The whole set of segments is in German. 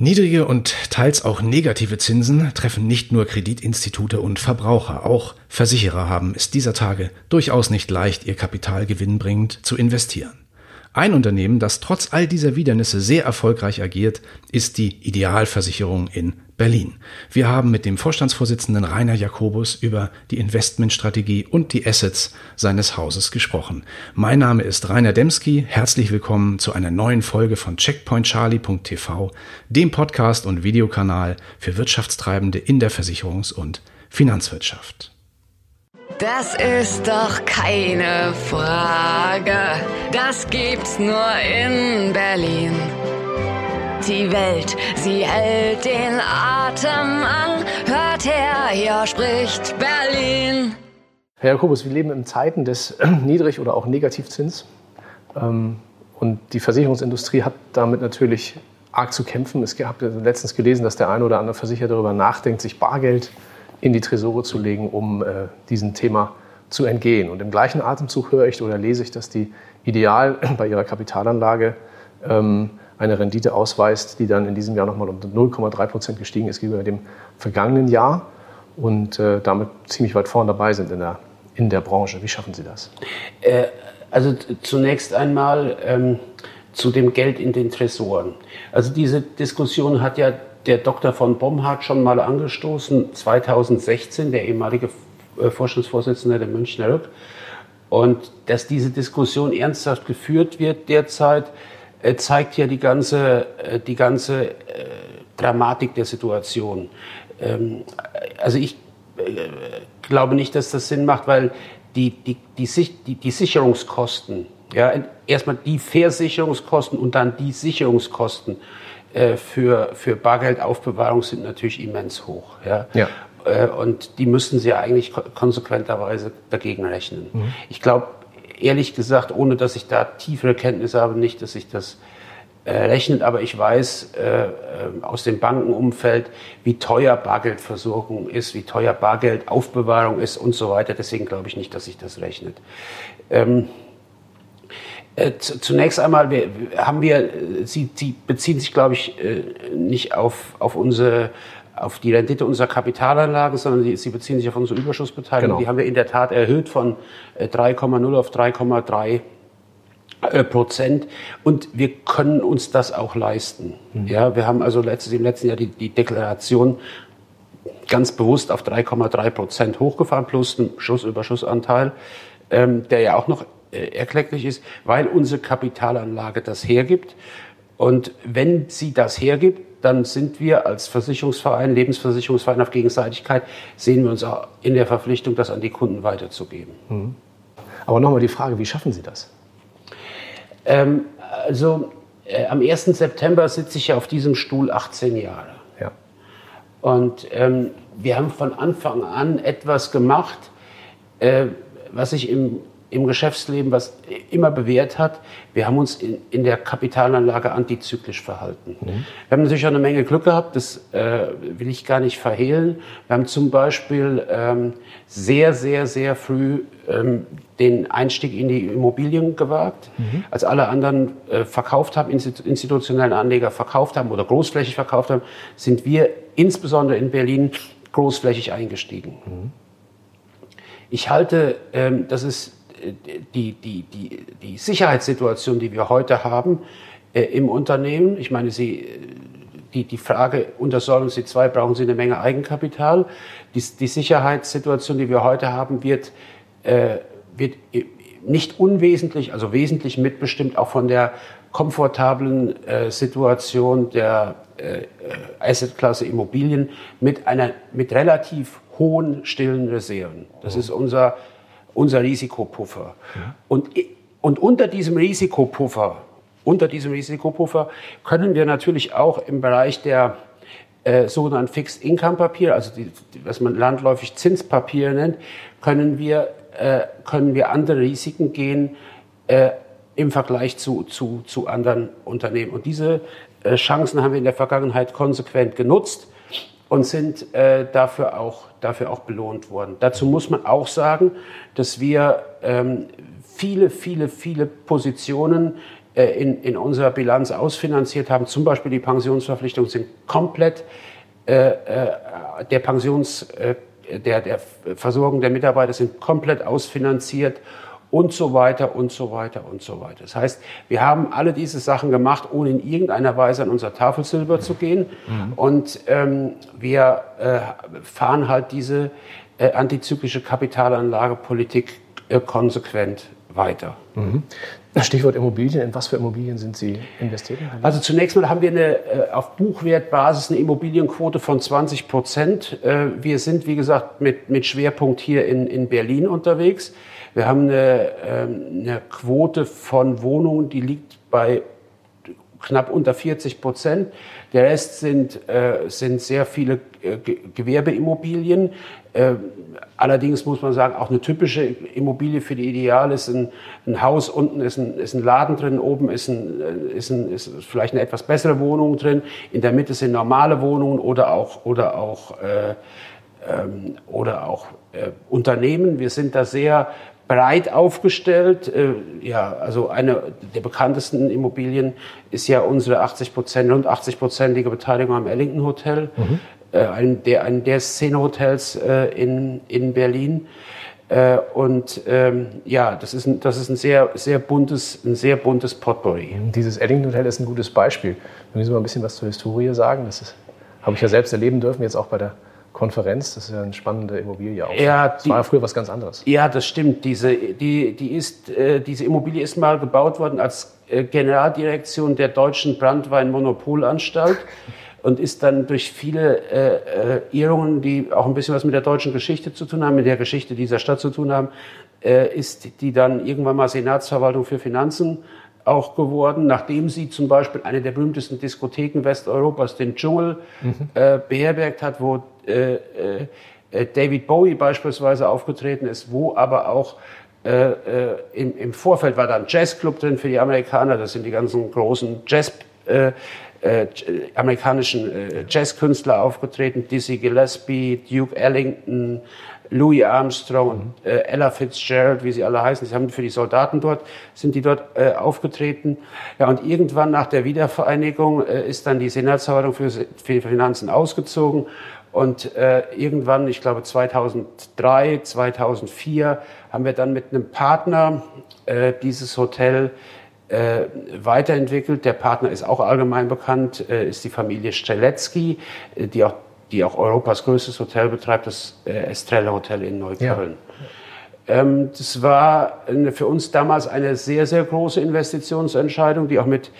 Niedrige und teils auch negative Zinsen treffen nicht nur Kreditinstitute und Verbraucher, auch Versicherer haben es dieser Tage durchaus nicht leicht, ihr Kapital gewinnbringend zu investieren. Ein Unternehmen, das trotz all dieser Widernisse sehr erfolgreich agiert, ist die Idealversicherung in Berlin. Wir haben mit dem Vorstandsvorsitzenden Rainer Jakobus über die Investmentstrategie und die Assets seines Hauses gesprochen. Mein Name ist Rainer Demski. Herzlich willkommen zu einer neuen Folge von checkpointcharlie.tv, dem Podcast und Videokanal für Wirtschaftstreibende in der Versicherungs- und Finanzwirtschaft. Das ist doch keine Frage. Das gibt's nur in Berlin. Die Welt, sie hält den Atem an. Hört her, hier spricht Berlin. Herr Jakobus, wir leben in Zeiten des Niedrig- oder auch Negativzins. Ähm, und die Versicherungsindustrie hat damit natürlich arg zu kämpfen. Es gab letztens gelesen, dass der eine oder andere Versicherer darüber nachdenkt, sich Bargeld in die Tresore zu legen, um äh, diesem Thema zu entgehen. Und im gleichen Atemzug höre ich oder lese ich, dass die Ideal bei ihrer Kapitalanlage ähm, eine Rendite ausweist, die dann in diesem Jahr nochmal um 0,3 Prozent gestiegen ist gegenüber dem vergangenen Jahr und äh, damit ziemlich weit vorn dabei sind in der, in der Branche. Wie schaffen Sie das? Äh, also zunächst einmal ähm, zu dem Geld in den Tresoren. Also diese Diskussion hat ja der Dr. von Bomhardt schon mal angestoßen, 2016, der ehemalige äh, Vorstandsvorsitzende der Münchner Rück. Und dass diese Diskussion ernsthaft geführt wird derzeit, äh, zeigt ja die ganze, äh, die ganze Dramatik der Situation. Ähm, also ich glaube nicht, dass das Sinn macht, weil die, die, die, die Sicherungskosten, ja, erstmal die Versicherungskosten und dann die Sicherungskosten für, für Bargeldaufbewahrung sind natürlich immens hoch. Ja. ja. Und die müssten sie ja eigentlich konsequenterweise dagegen rechnen. Mhm. Ich glaube, ehrlich gesagt, ohne dass ich da tiefere Kenntnisse habe, nicht, dass sich das äh, rechnet, aber ich weiß äh, äh, aus dem Bankenumfeld, wie teuer Bargeldversorgung ist, wie teuer Bargeldaufbewahrung ist und so weiter. Deswegen glaube ich nicht, dass sich das rechnet. Ähm, äh, zunächst einmal wir, haben wir, Sie, Sie beziehen sich, glaube ich, äh, nicht auf, auf unsere auf die Rendite unserer Kapitalanlagen, sondern sie, sie beziehen sich auf unsere Überschussbeteiligung. Genau. Die haben wir in der Tat erhöht von 3,0 äh, auf 3,3 äh, Prozent und wir können uns das auch leisten. Mhm. Ja, wir haben also letztes, im letzten Jahr die, die Deklaration ganz bewusst auf 3,3 Prozent hochgefahren plus einen Schussüberschussanteil, ähm, der ja auch noch äh, erklecklich ist, weil unsere Kapitalanlage das hergibt. Und wenn sie das hergibt, dann sind wir als Versicherungsverein, Lebensversicherungsverein auf Gegenseitigkeit, sehen wir uns auch in der Verpflichtung, das an die Kunden weiterzugeben. Mhm. Aber nochmal die Frage, wie schaffen Sie das? Ähm, also äh, am 1. September sitze ich ja auf diesem Stuhl 18 Jahre. Ja. Und ähm, wir haben von Anfang an etwas gemacht, äh, was ich im im Geschäftsleben, was immer bewährt hat, wir haben uns in, in der Kapitalanlage antizyklisch verhalten. Mhm. Wir haben natürlich auch eine Menge Glück gehabt, das äh, will ich gar nicht verhehlen. Wir haben zum Beispiel ähm, sehr, sehr, sehr früh ähm, den Einstieg in die Immobilien gewagt. Mhm. Als alle anderen äh, verkauft haben, institutionellen Anleger verkauft haben oder großflächig verkauft haben, sind wir insbesondere in Berlin großflächig eingestiegen. Mhm. Ich halte, ähm, das ist die, die, die, die Sicherheitssituation, die wir heute haben äh, im Unternehmen, ich meine, Sie, die, die Frage unter Solvency II brauchen Sie eine Menge Eigenkapital. Die, die Sicherheitssituation, die wir heute haben, wird, äh, wird nicht unwesentlich, also wesentlich mitbestimmt auch von der komfortablen äh, Situation der äh, Assetklasse Immobilien mit einer mit relativ hohen stillen Reserven. Das ist unser unser Risikopuffer. Ja. Und, und unter diesem Risikopuffer, unter diesem Risikopuffer können wir natürlich auch im Bereich der äh, sogenannten Fixed Income Papiere, also die, was man landläufig Zinspapiere nennt, können wir, äh, können wir andere Risiken gehen äh, im Vergleich zu, zu, zu anderen Unternehmen. Und diese äh, Chancen haben wir in der Vergangenheit konsequent genutzt und sind äh, dafür, auch, dafür auch belohnt worden. Dazu muss man auch sagen, dass wir ähm, viele, viele, viele Positionen in, in unserer Bilanz ausfinanziert haben. Zum Beispiel die Pensionsverpflichtungen sind komplett äh, der Pensions, der, der Versorgung der Mitarbeiter sind komplett ausfinanziert und so weiter und so weiter und so weiter. Das heißt, wir haben alle diese Sachen gemacht, ohne in irgendeiner Weise an unser Tafelsilber zu gehen. Mhm. Und ähm, wir äh, fahren halt diese äh, antizyklische Kapitalanlagepolitik äh, konsequent weiter. Mhm. Stichwort Immobilien. In was für Immobilien sind Sie investiert? Also zunächst mal haben wir eine, äh, auf Buchwertbasis eine Immobilienquote von 20 Prozent. Äh, wir sind, wie gesagt, mit, mit Schwerpunkt hier in, in Berlin unterwegs. Wir haben eine, ähm, eine Quote von Wohnungen, die liegt bei knapp unter 40 Prozent. Der Rest sind, äh, sind sehr viele äh, Gewerbeimmobilien. Äh, allerdings muss man sagen, auch eine typische Immobilie für die Ideal ist ein, ein Haus, unten ist ein, ist ein Laden drin, oben ist, ein, äh, ist, ein, ist vielleicht eine etwas bessere Wohnung drin, in der Mitte sind normale Wohnungen oder auch, oder auch, äh, ähm, oder auch Unternehmen. Wir sind da sehr breit aufgestellt. Äh, ja, also eine der bekanntesten Immobilien ist ja unsere 80 Prozent, rund 80-prozentige Beteiligung am Ellington Hotel, mhm. äh, einem der, einem der Szenehotels äh, in, in Berlin. Und ähm, ja, das ist ein, das ist ein sehr, sehr buntes, ein sehr buntes Potpourri. Dieses Ellington Hotel ist ein gutes Beispiel. Können Sie mal ein bisschen was zur Historie sagen? Das habe ich ja selbst erleben dürfen, jetzt auch bei der Konferenz. Das ist ja eine spannende Immobilie auch. Ja, das war ja früher was ganz anderes. Ja, das stimmt. Diese, die, die ist, äh, diese Immobilie ist mal gebaut worden als äh, Generaldirektion der Deutschen Brandweinmonopolanstalt und ist dann durch viele äh, äh, Irrungen, die auch ein bisschen was mit der deutschen Geschichte zu tun haben, mit der Geschichte dieser Stadt zu tun haben, äh, ist die dann irgendwann mal Senatsverwaltung für Finanzen auch geworden, nachdem sie zum Beispiel eine der berühmtesten Diskotheken Westeuropas, den Dschungel, mhm. äh, beherbergt hat, wo äh, äh, David Bowie beispielsweise aufgetreten ist, wo aber auch äh, äh, im, im, Vorfeld war da ein Jazzclub drin für die Amerikaner, das sind die ganzen großen Jazz, äh, amerikanischen äh, Jazzkünstler aufgetreten, Dizzy Gillespie, Duke Ellington, Louis Armstrong und äh, Ella Fitzgerald, wie sie alle heißen, sie haben für die Soldaten dort, sind die dort äh, aufgetreten. Ja, und irgendwann nach der Wiedervereinigung äh, ist dann die Senatsverwaltung für, für Finanzen ausgezogen. Und äh, irgendwann, ich glaube 2003, 2004, haben wir dann mit einem Partner äh, dieses Hotel äh, weiterentwickelt. Der Partner ist auch allgemein bekannt, äh, ist die Familie Strzelecki, äh, die auch die auch Europas größtes Hotel betreibt, das äh, Estrella Hotel in Neukölln. Ja. Ähm, das war eine, für uns damals eine sehr, sehr große Investitionsentscheidung, die auch mit,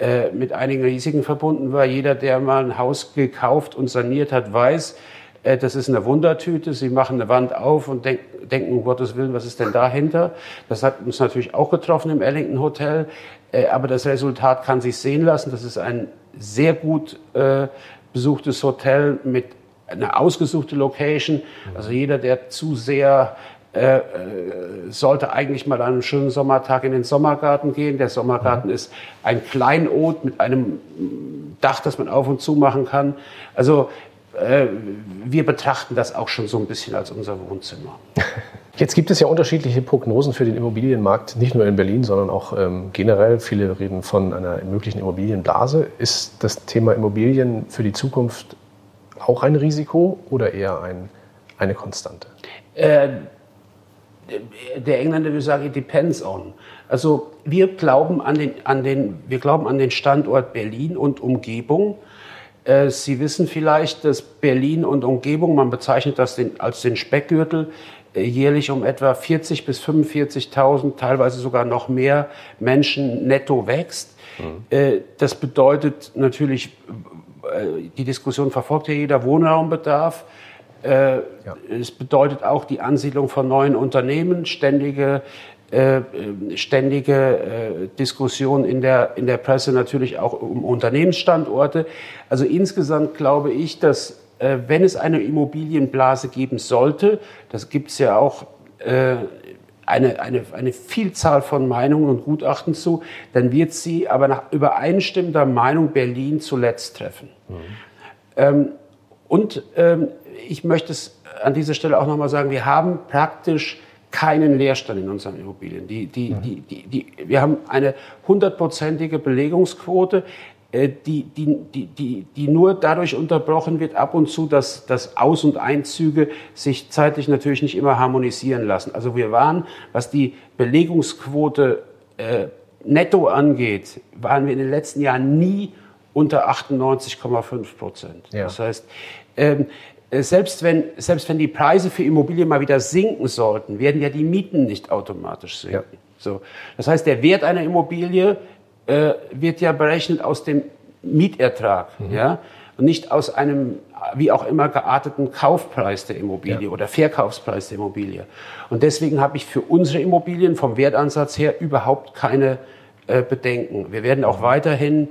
äh, mit einigen Risiken verbunden war. Jeder, der mal ein Haus gekauft und saniert hat, weiß, das ist eine Wundertüte. Sie machen eine Wand auf und denk, denken, um Gottes Willen, was ist denn dahinter? Das hat uns natürlich auch getroffen im Ellington Hotel. Äh, aber das Resultat kann sich sehen lassen. Das ist ein sehr gut äh, besuchtes Hotel mit einer ausgesuchten Location. Also jeder, der zu sehr äh, äh, sollte eigentlich mal an einem schönen Sommertag in den Sommergarten gehen. Der Sommergarten mhm. ist ein Kleinod mit einem Dach, das man auf und zu machen kann. Also äh, wir betrachten das auch schon so ein bisschen als unser Wohnzimmer. Jetzt gibt es ja unterschiedliche Prognosen für den Immobilienmarkt, nicht nur in Berlin, sondern auch ähm, generell. Viele reden von einer möglichen Immobilienblase. Ist das Thema Immobilien für die Zukunft auch ein Risiko oder eher ein, eine Konstante? Äh, der Engländer würde sagen, it depends on. Also wir glauben an den, an den, wir glauben an den Standort Berlin und Umgebung. Äh, Sie wissen vielleicht, dass Berlin und Umgebung, man bezeichnet das den, als den Speckgürtel, äh, jährlich um etwa 40 bis 45.000, teilweise sogar noch mehr Menschen netto wächst. Mhm. Das bedeutet natürlich, die Diskussion verfolgt ja jeder Wohnraumbedarf. Ja. Es bedeutet auch die Ansiedlung von neuen Unternehmen, ständige äh, ständige äh, Diskussion in der, in der Presse natürlich auch um Unternehmensstandorte. Also insgesamt glaube ich, dass äh, wenn es eine Immobilienblase geben sollte, das gibt es ja auch äh, eine, eine, eine Vielzahl von Meinungen und Gutachten zu, dann wird sie aber nach übereinstimmender Meinung Berlin zuletzt treffen. Mhm. Ähm, und ähm, ich möchte es an dieser Stelle auch nochmal sagen, wir haben praktisch keinen Leerstand in unseren Immobilien. Die, die, die, die, die, wir haben eine hundertprozentige Belegungsquote, äh, die, die, die, die, die nur dadurch unterbrochen wird ab und zu, dass, dass Aus- und Einzüge sich zeitlich natürlich nicht immer harmonisieren lassen. Also wir waren, was die Belegungsquote äh, netto angeht, waren wir in den letzten Jahren nie unter 98,5 Prozent. Ja. Das heißt, ähm, äh, selbst wenn, selbst wenn die Preise für Immobilien mal wieder sinken sollten, werden ja die Mieten nicht automatisch sinken. Ja. So. Das heißt, der Wert einer Immobilie äh, wird ja berechnet aus dem Mietertrag, mhm. ja, und nicht aus einem wie auch immer gearteten Kaufpreis der Immobilie ja. oder Verkaufspreis der Immobilie. Und deswegen habe ich für unsere Immobilien vom Wertansatz her überhaupt keine äh, Bedenken. Wir werden auch weiterhin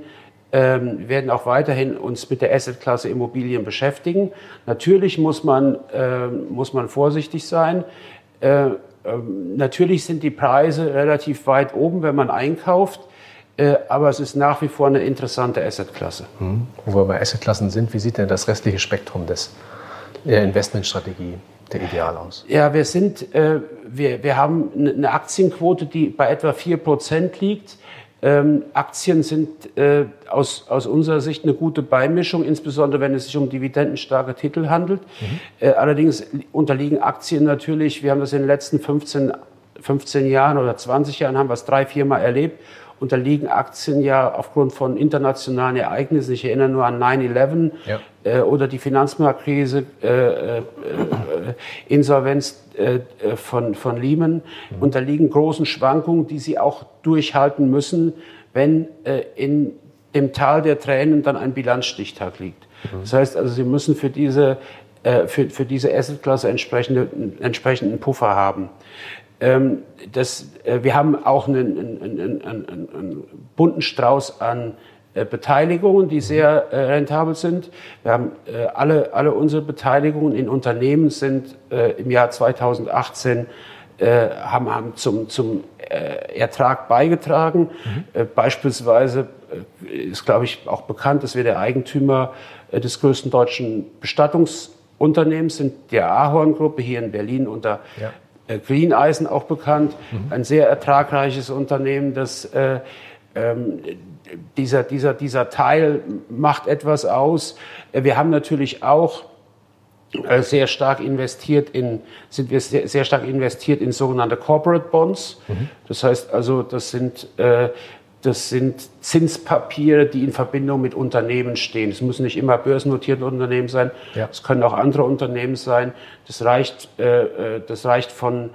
ähm, werden auch weiterhin uns mit der Assetklasse Immobilien beschäftigen. Natürlich muss man, äh, muss man vorsichtig sein. Äh, äh, natürlich sind die Preise relativ weit oben, wenn man einkauft. Äh, aber es ist nach wie vor eine interessante Assetklasse. Mhm. Wo wir bei Assetklassen sind, wie sieht denn das restliche Spektrum des, der Investmentstrategie der Ideal aus? Ja, wir sind, äh, wir, wir haben eine Aktienquote, die bei etwa 4% liegt. Ähm, Aktien sind äh, aus, aus unserer Sicht eine gute Beimischung, insbesondere wenn es sich um dividendenstarke Titel handelt. Mhm. Äh, allerdings unterliegen Aktien natürlich, wir haben das in den letzten 15, 15 Jahren oder 20 Jahren, haben wir es drei, vier Mal erlebt, unterliegen Aktien ja aufgrund von internationalen Ereignissen. Ich erinnere nur an 9-11 ja. Äh, oder die Finanzmarktkrise, äh, äh, äh Insolvenz äh, von, von Lehman, unterliegen großen Schwankungen, die sie auch durchhalten müssen, wenn in dem Tal der Tränen dann ein Bilanzstichtag liegt. Das heißt also, sie müssen für diese für, für diese Assetklasse entsprechende, entsprechenden Puffer haben. Ähm, das, wir haben auch einen, einen, einen, einen bunten Strauß an Beteiligungen, die sehr äh, rentabel sind. Wir haben alle, alle unsere Beteiligungen in Unternehmen sind im Jahr 2018 haben, haben zum, zum Ertrag beigetragen. Mhm. Beispielsweise ist, glaube ich, auch bekannt, dass wir der Eigentümer des größten deutschen Bestattungsunternehmens sind, der Ahorn-Gruppe hier in Berlin unter ja. Äh, Green Eisen auch bekannt, mhm. ein sehr ertragreiches Unternehmen, das äh, ähm, dieser, dieser, dieser Teil macht etwas aus. Äh, wir haben natürlich auch äh, sehr stark investiert in, sind wir sehr, sehr stark investiert in sogenannte Corporate Bonds. Mhm. Das heißt also, das sind äh, das sind Zinspapiere, die in Verbindung mit Unternehmen stehen. Es müssen nicht immer börsennotierte Unternehmen sein. Ja. Es können auch andere Unternehmen sein. Das reicht, äh, äh das reicht von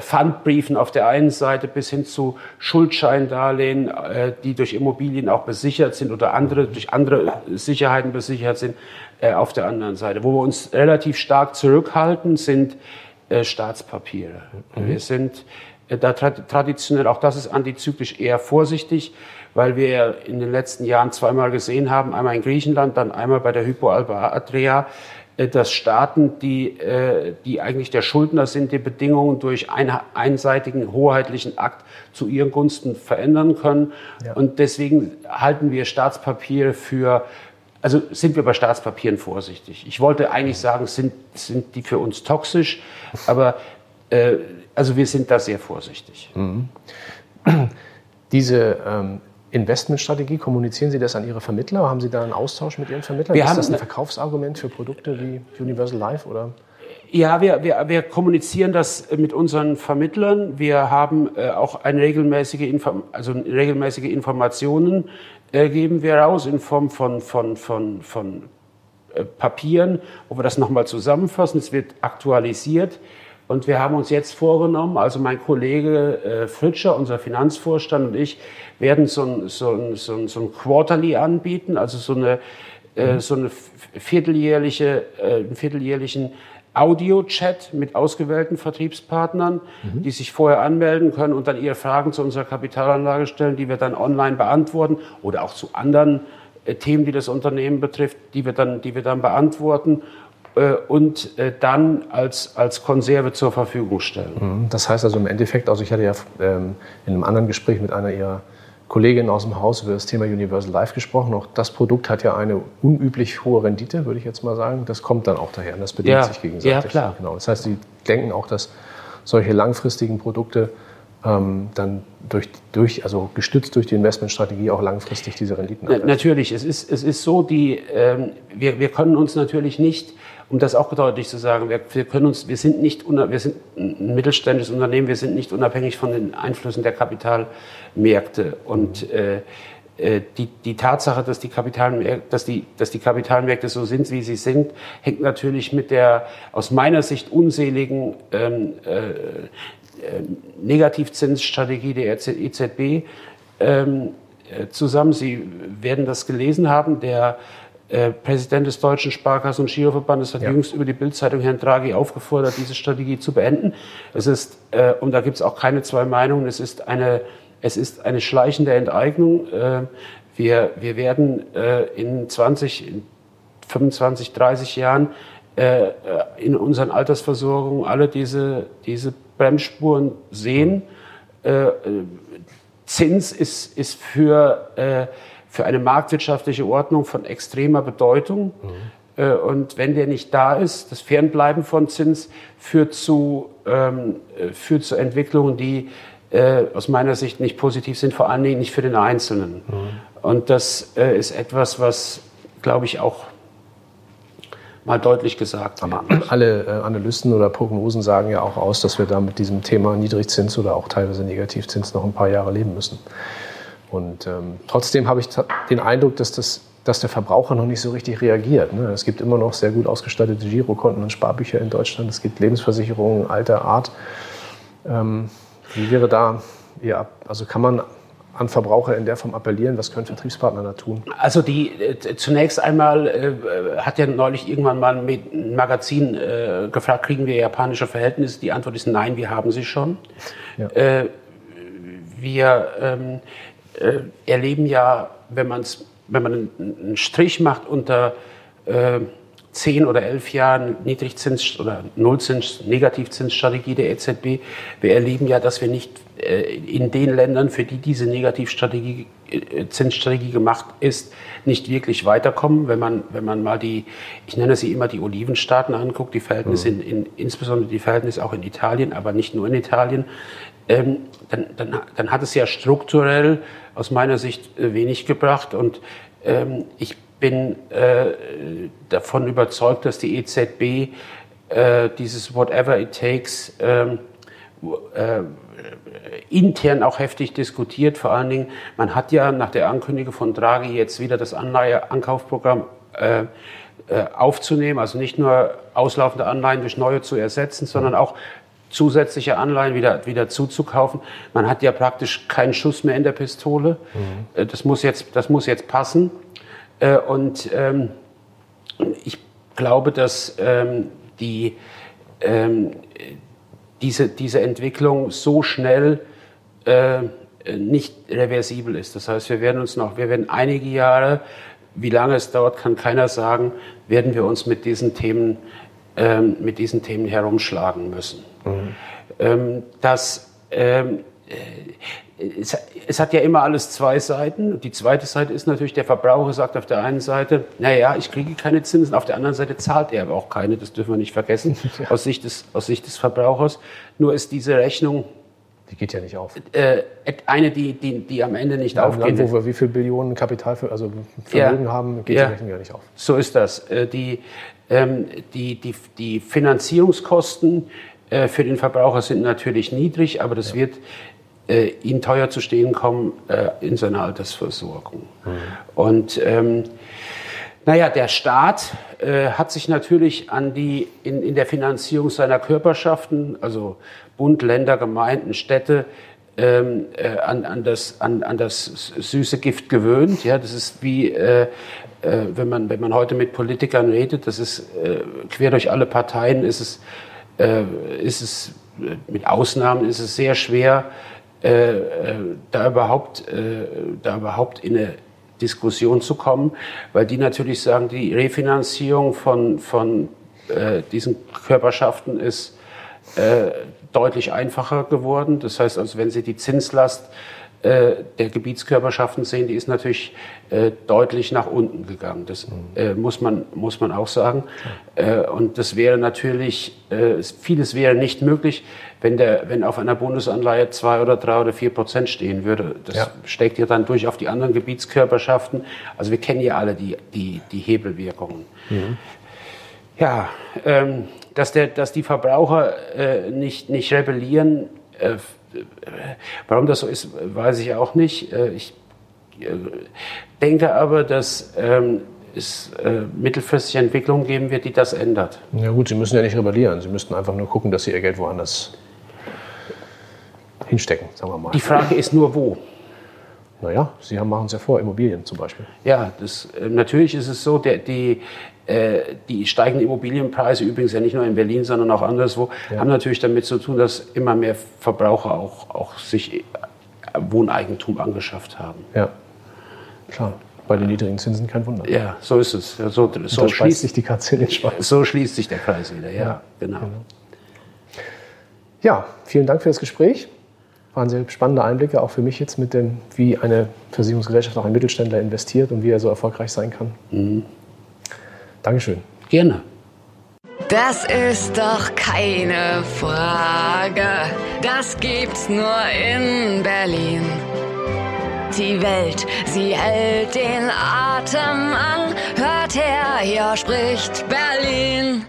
Pfandbriefen auf der einen Seite bis hin zu Schuldscheindarlehen, äh, die durch Immobilien auch besichert sind oder andere durch andere Sicherheiten besichert sind, äh, auf der anderen Seite. Wo wir uns relativ stark zurückhalten, sind äh, Staatspapiere. Mhm. Wir sind äh, da traditionell, auch das ist antizyklisch eher vorsichtig, weil wir in den letzten Jahren zweimal gesehen haben, einmal in Griechenland, dann einmal bei der Hypo Alba Adria, äh, dass Staaten, die, äh, die eigentlich der Schuldner sind, die Bedingungen durch einen einseitigen hoheitlichen Akt zu ihren Gunsten verändern können. Ja. Und deswegen halten wir Staatspapiere für also sind wir bei Staatspapieren vorsichtig. Ich wollte eigentlich sagen, sind, sind die für uns toxisch, aber äh, also wir sind da sehr vorsichtig. Mhm. Diese ähm, Investmentstrategie, kommunizieren Sie das an Ihre Vermittler? Haben Sie da einen Austausch mit Ihren Vermittlern? Wir Ist das ein Verkaufsargument für Produkte wie Universal Life oder? Ja, wir, wir, wir kommunizieren das mit unseren Vermittlern. Wir haben äh, auch eine regelmäßige, Inform also regelmäßige Informationen äh, geben wir raus in Form von, von, von, von äh, Papieren, wo wir das nochmal zusammenfassen. Es wird aktualisiert. Und wir haben uns jetzt vorgenommen, also mein Kollege äh, Fritscher, unser Finanzvorstand und ich, werden so ein, so ein, so ein, so ein Quarterly anbieten, also so eine, äh, mhm. so eine vierteljährliche, äh, einen vierteljährlichen Audio-Chat mit ausgewählten Vertriebspartnern, mhm. die sich vorher anmelden können und dann ihre Fragen zu unserer Kapitalanlage stellen, die wir dann online beantworten oder auch zu anderen äh, Themen, die das Unternehmen betrifft, die wir dann, die wir dann beantworten und äh, dann als, als Konserve zur Verfügung stellen. Mhm. Das heißt also im Endeffekt, also ich hatte ja ähm, in einem anderen Gespräch mit einer Ihrer Kolleginnen aus dem Haus über das Thema Universal Life gesprochen. Auch das Produkt hat ja eine unüblich hohe Rendite, würde ich jetzt mal sagen. Das kommt dann auch daher und das bedingt ja, sich gegenseitig. Ja, klar. Genau. Das heißt, Sie denken auch, dass solche langfristigen Produkte ähm, dann durch, durch, also gestützt durch die Investmentstrategie auch langfristig diese Renditen abwerfen. Natürlich, es ist, es ist so, die, ähm, wir, wir können uns natürlich nicht, um das auch deutlich zu sagen, wir, wir können uns, wir sind nicht, wir sind ein mittelständisches Unternehmen, wir sind nicht unabhängig von den Einflüssen der Kapitalmärkte und äh, äh die, die Tatsache, dass die, Kapitalmärkte, dass, die, dass die Kapitalmärkte so sind, wie sie sind, hängt natürlich mit der aus meiner Sicht unseligen ähm, äh, äh, Negativzinsstrategie der EZB ähm, äh, zusammen. Sie werden das gelesen haben. Der äh, Präsident des Deutschen Sparkassen- und Giroverbandes hat ja. jüngst über die Bildzeitung Herrn Draghi aufgefordert, diese Strategie zu beenden. Es ist, äh, und da gibt es auch keine zwei Meinungen, es ist eine, es ist eine schleichende Enteignung. Äh, wir, wir werden äh, in 20, in 25, 30 Jahren äh, in unseren Altersversorgungen alle diese, diese Bremsspuren sehen. Äh, Zins ist, ist für, äh, für eine marktwirtschaftliche Ordnung von extremer Bedeutung. Mhm. Äh, und wenn der nicht da ist, das Fernbleiben von Zins führt zu, ähm, führt zu Entwicklungen, die äh, aus meiner Sicht nicht positiv sind, vor allen Dingen nicht für den Einzelnen. Mhm. Und das äh, ist etwas, was, glaube ich, auch mal deutlich gesagt Aber alle äh, Analysten oder Prognosen sagen ja auch aus, dass wir da mit diesem Thema Niedrigzins oder auch teilweise Negativzins noch ein paar Jahre leben müssen. Und ähm, trotzdem habe ich den Eindruck, dass, das, dass der Verbraucher noch nicht so richtig reagiert. Ne? Es gibt immer noch sehr gut ausgestattete Girokonten und Sparbücher in Deutschland. Es gibt Lebensversicherungen alter Art. Ähm, wie wäre da Ihr, also kann man an Verbraucher in der Form appellieren? Was können Vertriebspartner da tun? Also die äh, zunächst einmal äh, hat ja neulich irgendwann mal ein Magazin äh, gefragt, kriegen wir japanische Verhältnisse? Die Antwort ist nein, wir haben sie schon. Ja. Äh, wir ähm, äh, erleben ja, wenn, man's, wenn man einen Strich macht unter äh, zehn oder elf Jahren Niedrigzins- oder Nullzins-, Negativzinsstrategie der EZB. Wir erleben ja, dass wir nicht äh, in den Ländern, für die diese Negativstrategie, äh, Zinsstrategie gemacht ist, nicht wirklich weiterkommen. Wenn man, wenn man mal die, ich nenne sie immer die Olivenstaaten anguckt, die Verhältnisse, mhm. in, in, insbesondere die Verhältnisse auch in Italien, aber nicht nur in Italien, ähm, dann, dann, dann hat es ja strukturell aus meiner Sicht äh, wenig gebracht und ähm, ich bin äh, davon überzeugt, dass die EZB äh, dieses Whatever it takes ähm, äh, intern auch heftig diskutiert. Vor allen Dingen, man hat ja nach der Ankündigung von Draghi jetzt wieder das Anleiheankaufprogramm äh, äh, aufzunehmen, also nicht nur auslaufende Anleihen durch neue zu ersetzen, sondern auch zusätzliche Anleihen wieder, wieder zuzukaufen. Man hat ja praktisch keinen Schuss mehr in der Pistole. Mhm. Äh, das, muss jetzt, das muss jetzt passen. Äh, und ähm, ich glaube, dass ähm, die, ähm, diese, diese Entwicklung so schnell äh, nicht reversibel ist. Das heißt, wir werden uns noch, wir werden einige Jahre, wie lange es dauert, kann keiner sagen, werden wir uns mit diesen Themen, ähm, mit diesen Themen herumschlagen müssen. Mhm. Ähm, das, ähm, es, es, hat ja immer alles zwei Seiten. Die zweite Seite ist natürlich, der Verbraucher sagt auf der einen Seite, naja, ich kriege keine Zinsen, auf der anderen Seite zahlt er aber auch keine, das dürfen wir nicht vergessen, ja. aus, Sicht des, aus Sicht des Verbrauchers. Nur ist diese Rechnung... Die geht ja nicht auf. Äh, eine, die, die, die am Ende nicht ja, aufgeht. Land, wo wir wie viel Billionen Kapital, für, also Vermögen ja. haben, geht ja. die Rechnung ja nicht auf. So ist das. Äh, die, ähm, die, die, die Finanzierungskosten äh, für den Verbraucher sind natürlich niedrig, aber das wird äh, ihm teuer zu stehen kommen äh, in seiner Altersversorgung. Mhm. Und ähm, naja, der Staat äh, hat sich natürlich an die, in, in der Finanzierung seiner Körperschaften, also Bund, Länder, Gemeinden, Städte, ähm, äh, an, an, das, an, an das süße Gift gewöhnt. Ja, das ist wie, äh, äh, wenn, man, wenn man heute mit Politikern redet, das ist äh, quer durch alle Parteien, ist es, äh, ist es mit Ausnahmen ist es sehr schwer, äh, äh, da, überhaupt, äh, da überhaupt in eine Diskussion zu kommen, weil die natürlich sagen, die Refinanzierung von, von äh, diesen Körperschaften ist äh, deutlich einfacher geworden. Das heißt also, wenn Sie die Zinslast der Gebietskörperschaften sehen, die ist natürlich deutlich nach unten gegangen. Das äh, muss, man, muss man auch sagen. Äh, und das wäre natürlich, vieles wäre nicht möglich, wenn, der, wenn auf einer Bundesanleihe zwei oder drei oder vier Prozent stehen würde. Das Ja. steckt ja dann durch auf die anderen Gebietskörperschaften. Also wir kennen ja alle die, die, die Hebelwirkungen. Ja, ähm, dass, der, dass die Verbraucher äh, nicht, nicht rebellieren, äh, äh, warum das so ist, weiß ich auch nicht. Äh, ich äh, denke aber, dass ähm, es äh, mittelfristige Entwicklungen geben wird, die das ändert. Ja gut, Sie müssen ja nicht rebellieren. Sie müssten einfach nur gucken, dass Sie Ihr Geld woanders hinstecken, sagen wir mal. Die Frage ist nur, wo. Naja, Sie machen es ja vor, Immobilien zum Beispiel. Ja, das, äh, natürlich ist es so, der, die, äh, die steigenden Immobilienpreise, übrigens ja nicht nur in Berlin, sondern auch anderswo, haben natürlich damit zu tun, dass immer mehr Verbraucher auch, auch sich äh, Wohneigentum angeschafft haben. Ja, klar. Bei den niedrigen Zinsen kein Wunder. Ja, so ist es. Ja, So, so, schließt, sich die Katze in den Schwanz. so schließt sich der Kreis wieder. Ja, Ja, genau. Ja, vielen Dank für das Gespräch. Waren sehr spannende Einblicke, auch für mich jetzt mit dem, wie eine Versicherungsgesellschaft, auch ein Mittelständler investiert und wie er so erfolgreich sein kann. Dankeschön. Gerne. Das ist doch keine Frage. Das gibt's nur in Berlin. Die Welt, sie hält den Atem an. Hört her, hier spricht Berlin.